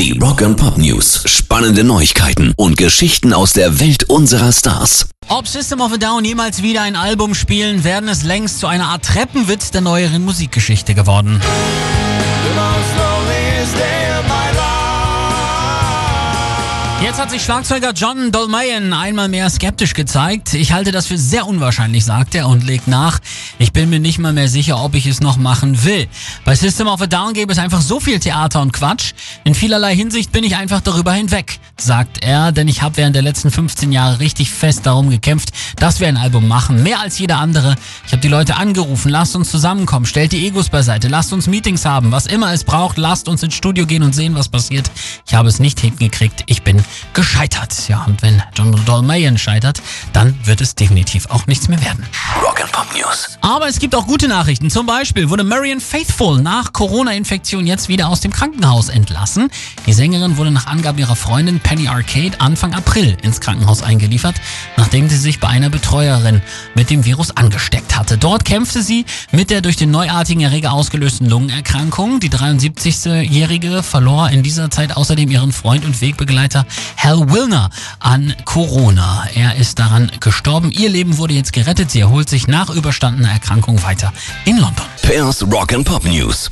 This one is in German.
Die Rock and Pop News. Spannende Neuigkeiten und Geschichten aus der Welt unserer Stars. Ob System of a Down jemals wieder ein Album spielen, werden es längst zu einer Art Treppenwitz der neueren Musikgeschichte geworden. Jetzt hat sich Schlagzeuger John Dolmayan einmal mehr skeptisch gezeigt. Ich halte das für sehr unwahrscheinlich, sagt er und legt nach. Ich bin mir nicht mal mehr sicher, ob ich es noch machen will. Bei System of a Down gäbe es einfach so viel Theater und Quatsch. In vielerlei Hinsicht bin ich einfach darüber hinweg, sagt er, denn ich habe während der letzten 15 Jahre richtig fest darum gekämpft, dass wir ein Album machen. Mehr als jeder andere. Ich habe die Leute angerufen, lasst uns zusammenkommen, stellt die Egos beiseite, lasst uns Meetings haben, was immer es braucht, lasst uns ins Studio gehen und sehen, was passiert. Ich habe es nicht hingekriegt. Ich bin gescheitert. Ja, und wenn John Dolmayan scheitert, dann wird es definitiv auch nichts mehr werden. Rock and Pop News. Aber es gibt auch gute Nachrichten. Zum Beispiel wurde Marion Faithful nach Corona-Infektion jetzt wieder aus dem Krankenhaus entlassen. Die Sängerin wurde nach Angaben ihrer Freundin Penny Arcade Anfang April ins Krankenhaus eingeliefert, nachdem sie sich bei einer Betreuerin mit dem Virus angesteckt hatte. Dort kämpfte sie mit der durch den neuartigen Erreger ausgelösten Lungenerkrankung. Die 73-Jährige verlor in dieser Zeit außerdem ihren Freund und Wegbegleiter Hal Wilner an Corona. Er ist daran gestorben. Ihr Leben wurde jetzt gerettet. Sie erholt sich nach überstandener Erkrankung weiter in London. Pairs Rock and Pop News.